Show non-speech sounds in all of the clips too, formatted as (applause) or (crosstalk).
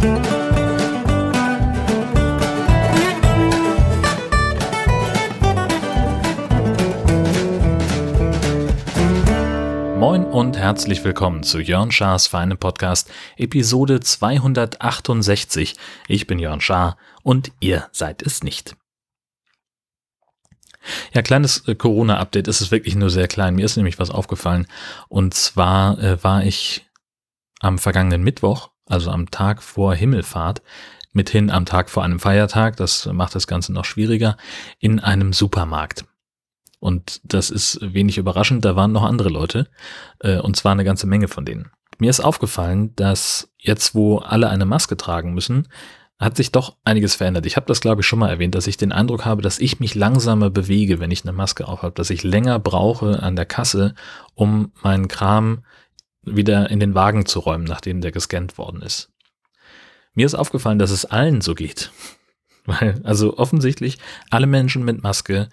Moin und herzlich willkommen zu Jörn Schars Feine Podcast, Episode 268. Ich bin Jörn Schaar und ihr seid es nicht. Ja, kleines äh, Corona-Update. Es ist wirklich nur sehr klein. Mir ist nämlich was aufgefallen. Und zwar äh, war ich am vergangenen Mittwoch, also am Tag vor Himmelfahrt, mithin am Tag vor einem Feiertag, das macht das Ganze noch schwieriger, in einem Supermarkt. Und das ist wenig überraschend, da waren noch andere Leute, äh, und zwar eine ganze Menge von denen. Mir ist aufgefallen, dass jetzt, wo alle eine Maske tragen müssen, hat sich doch einiges verändert. Ich habe das, glaube ich, schon mal erwähnt, dass ich den Eindruck habe, dass ich mich langsamer bewege, wenn ich eine Maske aufhabe, dass ich länger brauche an der Kasse, um meinen Kram wieder in den Wagen zu räumen, nachdem der gescannt worden ist. Mir ist aufgefallen, dass es allen so geht. (laughs) Weil, also offensichtlich alle Menschen mit Maske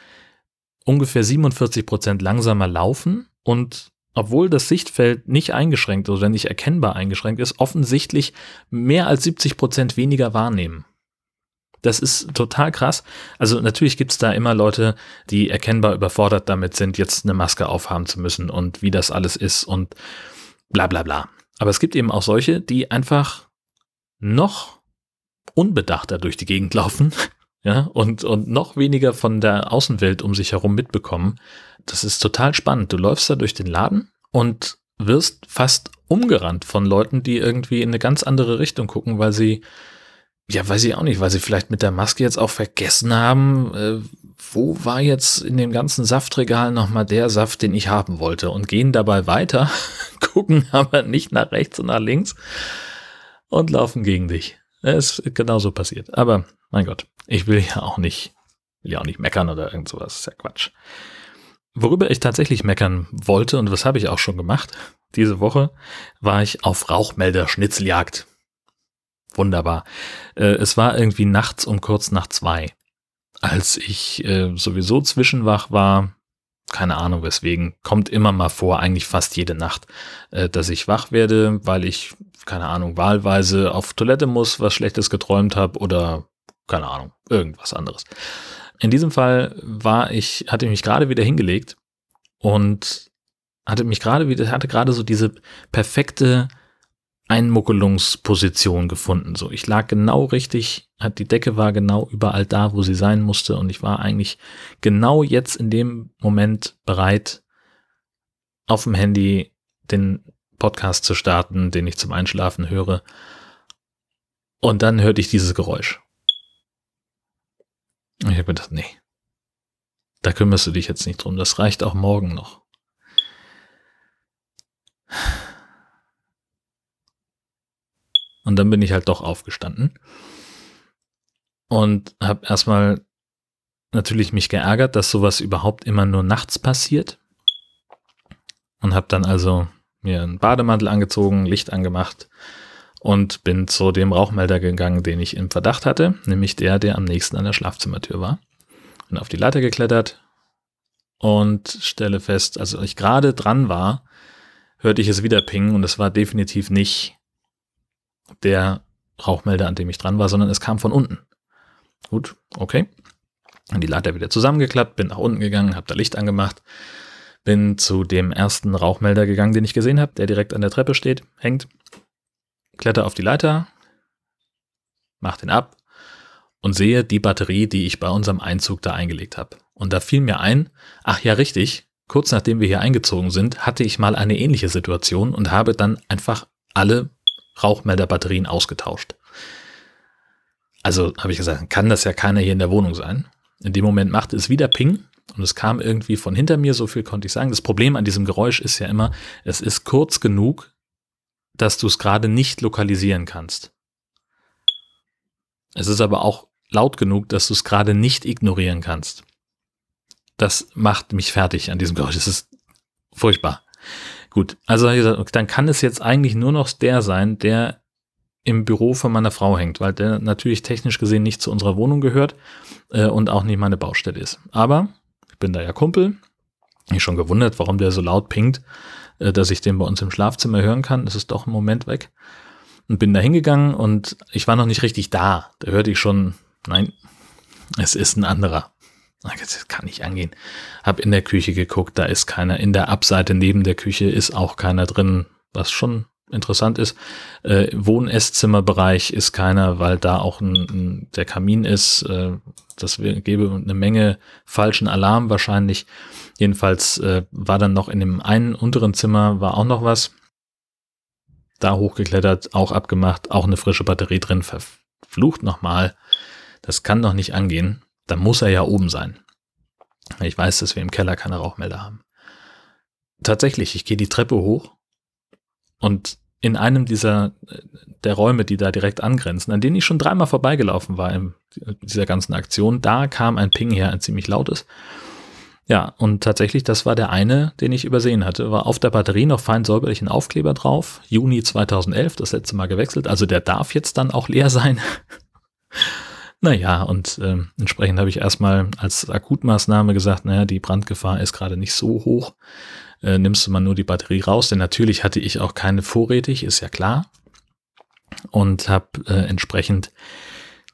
ungefähr 47 Prozent langsamer laufen und obwohl das Sichtfeld nicht eingeschränkt oder nicht erkennbar eingeschränkt ist, offensichtlich mehr als 70 Prozent weniger wahrnehmen. Das ist total krass. Also natürlich gibt's da immer Leute, die erkennbar überfordert damit sind, jetzt eine Maske aufhaben zu müssen und wie das alles ist und bla bla bla. Aber es gibt eben auch solche, die einfach noch unbedachter durch die Gegend laufen, (laughs) ja, und, und noch weniger von der Außenwelt um sich herum mitbekommen das ist total spannend. Du läufst da durch den Laden und wirst fast umgerannt von Leuten, die irgendwie in eine ganz andere Richtung gucken, weil sie, ja, weiß ich auch nicht, weil sie vielleicht mit der Maske jetzt auch vergessen haben, äh, wo war jetzt in dem ganzen Saftregal nochmal der Saft, den ich haben wollte und gehen dabei weiter, (laughs) gucken aber nicht nach rechts und nach links und laufen gegen dich. Es ist genauso passiert. Aber mein Gott, ich will ja auch nicht, will ja auch nicht meckern oder irgend sowas. Ist ja Quatsch. Worüber ich tatsächlich meckern wollte, und was habe ich auch schon gemacht, diese Woche war ich auf Rauchmelder Schnitzeljagd. Wunderbar. Äh, es war irgendwie nachts um kurz nach zwei. Als ich äh, sowieso zwischenwach war, keine Ahnung weswegen, kommt immer mal vor, eigentlich fast jede Nacht, äh, dass ich wach werde, weil ich, keine Ahnung, wahlweise auf Toilette muss, was Schlechtes geträumt habe oder keine Ahnung, irgendwas anderes. In diesem Fall war ich, hatte ich mich gerade wieder hingelegt und hatte mich gerade wieder, hatte gerade so diese perfekte Einmuckelungsposition gefunden. So, ich lag genau richtig, hat die Decke war genau überall da, wo sie sein musste und ich war eigentlich genau jetzt in dem Moment bereit, auf dem Handy den Podcast zu starten, den ich zum Einschlafen höre. Und dann hörte ich dieses Geräusch. Ich habe gedacht, nee, da kümmerst du dich jetzt nicht drum. Das reicht auch morgen noch. Und dann bin ich halt doch aufgestanden und habe erstmal natürlich mich geärgert, dass sowas überhaupt immer nur nachts passiert und habe dann also mir einen Bademantel angezogen, Licht angemacht und bin zu dem Rauchmelder gegangen, den ich im Verdacht hatte, nämlich der, der am nächsten an der Schlafzimmertür war. Bin auf die Leiter geklettert und stelle fest, also als ich gerade dran war, hörte ich es wieder pingen und es war definitiv nicht der Rauchmelder, an dem ich dran war, sondern es kam von unten. Gut, okay. Dann die Leiter wieder zusammengeklappt, bin nach unten gegangen, habe da Licht angemacht, bin zu dem ersten Rauchmelder gegangen, den ich gesehen habe, der direkt an der Treppe steht, hängt, kletter auf die Leiter, mach den ab und sehe die Batterie, die ich bei unserem Einzug da eingelegt habe. Und da fiel mir ein, ach ja, richtig, kurz nachdem wir hier eingezogen sind, hatte ich mal eine ähnliche Situation und habe dann einfach alle Rauchmelderbatterien ausgetauscht. Also habe ich gesagt, kann das ja keiner hier in der Wohnung sein. In dem Moment machte es wieder Ping und es kam irgendwie von hinter mir, so viel konnte ich sagen. Das Problem an diesem Geräusch ist ja immer, es ist kurz genug, dass du es gerade nicht lokalisieren kannst. Es ist aber auch laut genug, dass du es gerade nicht ignorieren kannst. Das macht mich fertig an diesem Geräusch. Das ist furchtbar. Gut, also gesagt, dann kann es jetzt eigentlich nur noch der sein, der im Büro von meiner Frau hängt, weil der natürlich technisch gesehen nicht zu unserer Wohnung gehört äh, und auch nicht meine Baustelle ist. Aber ich bin da ja Kumpel. Ich schon gewundert, warum der so laut pinkt. Äh, dass ich den bei uns im Schlafzimmer hören kann. Es ist doch ein Moment weg. und bin da hingegangen und ich war noch nicht richtig da. Da hörte ich schon, nein, es ist ein anderer. Das kann nicht angehen. Hab in der Küche geguckt, da ist keiner. In der Abseite neben der Küche ist auch keiner drin, was schon interessant ist. Äh, Wohn-Esszimmerbereich ist keiner, weil da auch ein, ein, der Kamin ist. Äh, das gäbe eine Menge falschen Alarm wahrscheinlich. Jedenfalls äh, war dann noch in dem einen unteren Zimmer war auch noch was. Da hochgeklettert, auch abgemacht, auch eine frische Batterie drin. Verflucht nochmal. Das kann doch nicht angehen. Da muss er ja oben sein. Ich weiß, dass wir im Keller keine Rauchmelder haben. Tatsächlich, ich gehe die Treppe hoch und in einem dieser der Räume, die da direkt angrenzen, an denen ich schon dreimal vorbeigelaufen war in dieser ganzen Aktion, da kam ein Ping her, ein ziemlich lautes. Ja, und tatsächlich, das war der eine, den ich übersehen hatte. War auf der Batterie noch fein säuberlich ein Aufkleber drauf. Juni 2011, das letzte Mal gewechselt. Also der darf jetzt dann auch leer sein. Naja, und äh, entsprechend habe ich erstmal als Akutmaßnahme gesagt, naja, die Brandgefahr ist gerade nicht so hoch äh, nimmst du mal nur die Batterie raus, denn natürlich hatte ich auch keine vorrätig, ist ja klar. Und habe äh, entsprechend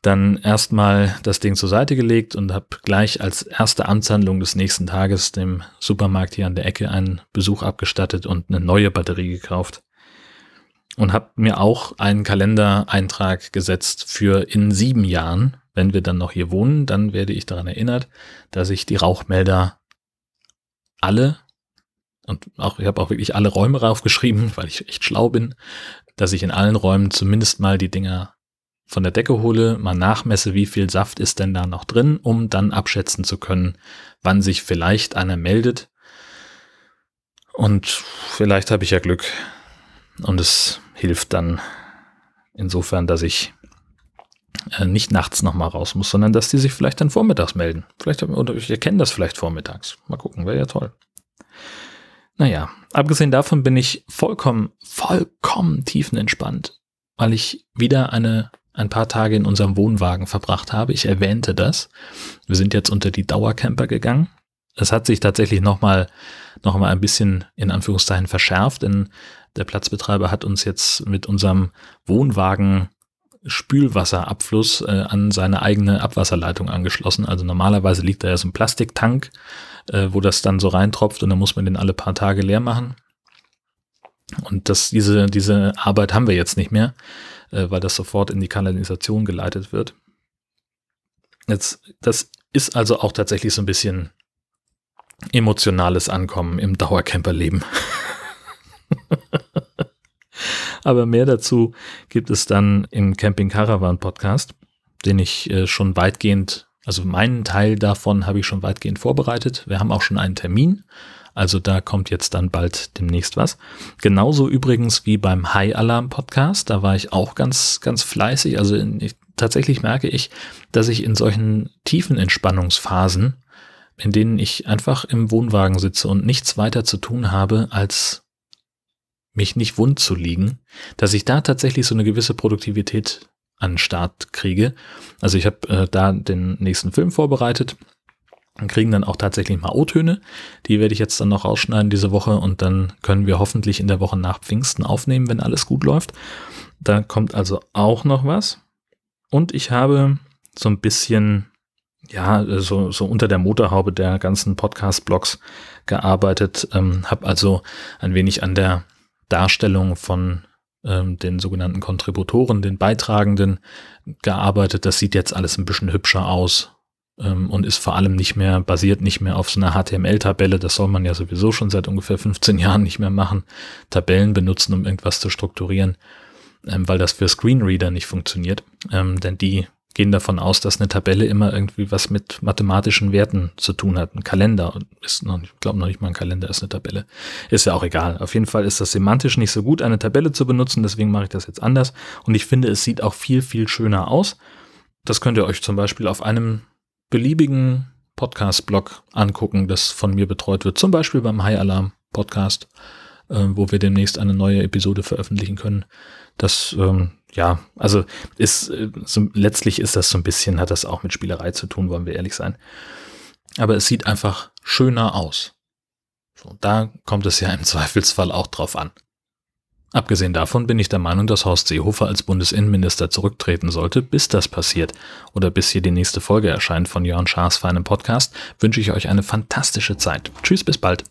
dann erstmal das Ding zur Seite gelegt und habe gleich als erste Amtshandlung des nächsten Tages dem Supermarkt hier an der Ecke einen Besuch abgestattet und eine neue Batterie gekauft. Und habe mir auch einen Kalendereintrag gesetzt für in sieben Jahren, wenn wir dann noch hier wohnen, dann werde ich daran erinnert, dass ich die Rauchmelder alle und auch, ich habe auch wirklich alle Räume raufgeschrieben, weil ich echt schlau bin, dass ich in allen Räumen zumindest mal die Dinger von der Decke hole, mal nachmesse, wie viel Saft ist denn da noch drin, um dann abschätzen zu können, wann sich vielleicht einer meldet. Und vielleicht habe ich ja Glück. Und es hilft dann insofern, dass ich äh, nicht nachts nochmal raus muss, sondern dass die sich vielleicht dann vormittags melden. Vielleicht, oder ich erkenne das vielleicht vormittags. Mal gucken, wäre ja toll. Naja, abgesehen davon bin ich vollkommen, vollkommen tiefenentspannt, weil ich wieder eine, ein paar Tage in unserem Wohnwagen verbracht habe. Ich erwähnte das. Wir sind jetzt unter die Dauercamper gegangen. Es hat sich tatsächlich nochmal noch mal ein bisschen in Anführungszeichen verschärft, denn der Platzbetreiber hat uns jetzt mit unserem Wohnwagen Spülwasserabfluss äh, an seine eigene Abwasserleitung angeschlossen. Also normalerweise liegt da ja so ein Plastiktank äh, wo das dann so reintropft und dann muss man den alle paar Tage leer machen. Und das, diese, diese Arbeit haben wir jetzt nicht mehr, äh, weil das sofort in die Kanalisation geleitet wird. Jetzt, das ist also auch tatsächlich so ein bisschen emotionales Ankommen im Dauercamperleben. (laughs) (laughs) Aber mehr dazu gibt es dann im Camping Caravan Podcast, den ich äh, schon weitgehend also meinen Teil davon habe ich schon weitgehend vorbereitet. Wir haben auch schon einen Termin. Also da kommt jetzt dann bald demnächst was. Genauso übrigens wie beim High Alarm Podcast. Da war ich auch ganz, ganz fleißig. Also ich, tatsächlich merke ich, dass ich in solchen tiefen Entspannungsphasen, in denen ich einfach im Wohnwagen sitze und nichts weiter zu tun habe, als mich nicht wund zu liegen, dass ich da tatsächlich so eine gewisse Produktivität an Start kriege. Also ich habe äh, da den nächsten Film vorbereitet und kriegen dann auch tatsächlich mal O-Töne. Die werde ich jetzt dann noch rausschneiden diese Woche und dann können wir hoffentlich in der Woche nach Pfingsten aufnehmen, wenn alles gut läuft. Da kommt also auch noch was. Und ich habe so ein bisschen, ja, so, so unter der Motorhaube der ganzen Podcast-Blogs gearbeitet, ähm, habe also ein wenig an der Darstellung von ähm, den sogenannten Kontributoren, den Beitragenden gearbeitet. Das sieht jetzt alles ein bisschen hübscher aus ähm, und ist vor allem nicht mehr, basiert nicht mehr auf so einer HTML-Tabelle. Das soll man ja sowieso schon seit ungefähr 15 Jahren nicht mehr machen. Tabellen benutzen, um irgendwas zu strukturieren, ähm, weil das für Screenreader nicht funktioniert. Ähm, denn die gehen davon aus, dass eine Tabelle immer irgendwie was mit mathematischen Werten zu tun hat. Ein Kalender ist noch, ich glaube noch nicht mal ein Kalender ist eine Tabelle. Ist ja auch egal. Auf jeden Fall ist das semantisch nicht so gut, eine Tabelle zu benutzen, deswegen mache ich das jetzt anders. Und ich finde, es sieht auch viel, viel schöner aus. Das könnt ihr euch zum Beispiel auf einem beliebigen Podcast-Blog angucken, das von mir betreut wird. Zum Beispiel beim High Alarm Podcast, äh, wo wir demnächst eine neue Episode veröffentlichen können. Das ähm, ja, also ist äh, so, letztlich ist das so ein bisschen, hat das auch mit Spielerei zu tun, wollen wir ehrlich sein. Aber es sieht einfach schöner aus. So, da kommt es ja im (laughs) Zweifelsfall auch drauf an. Abgesehen davon bin ich der Meinung, dass Horst Seehofer als Bundesinnenminister zurücktreten sollte. Bis das passiert oder bis hier die nächste Folge erscheint von Jörn Schaas feinem Podcast, wünsche ich euch eine fantastische Zeit. Tschüss, bis bald.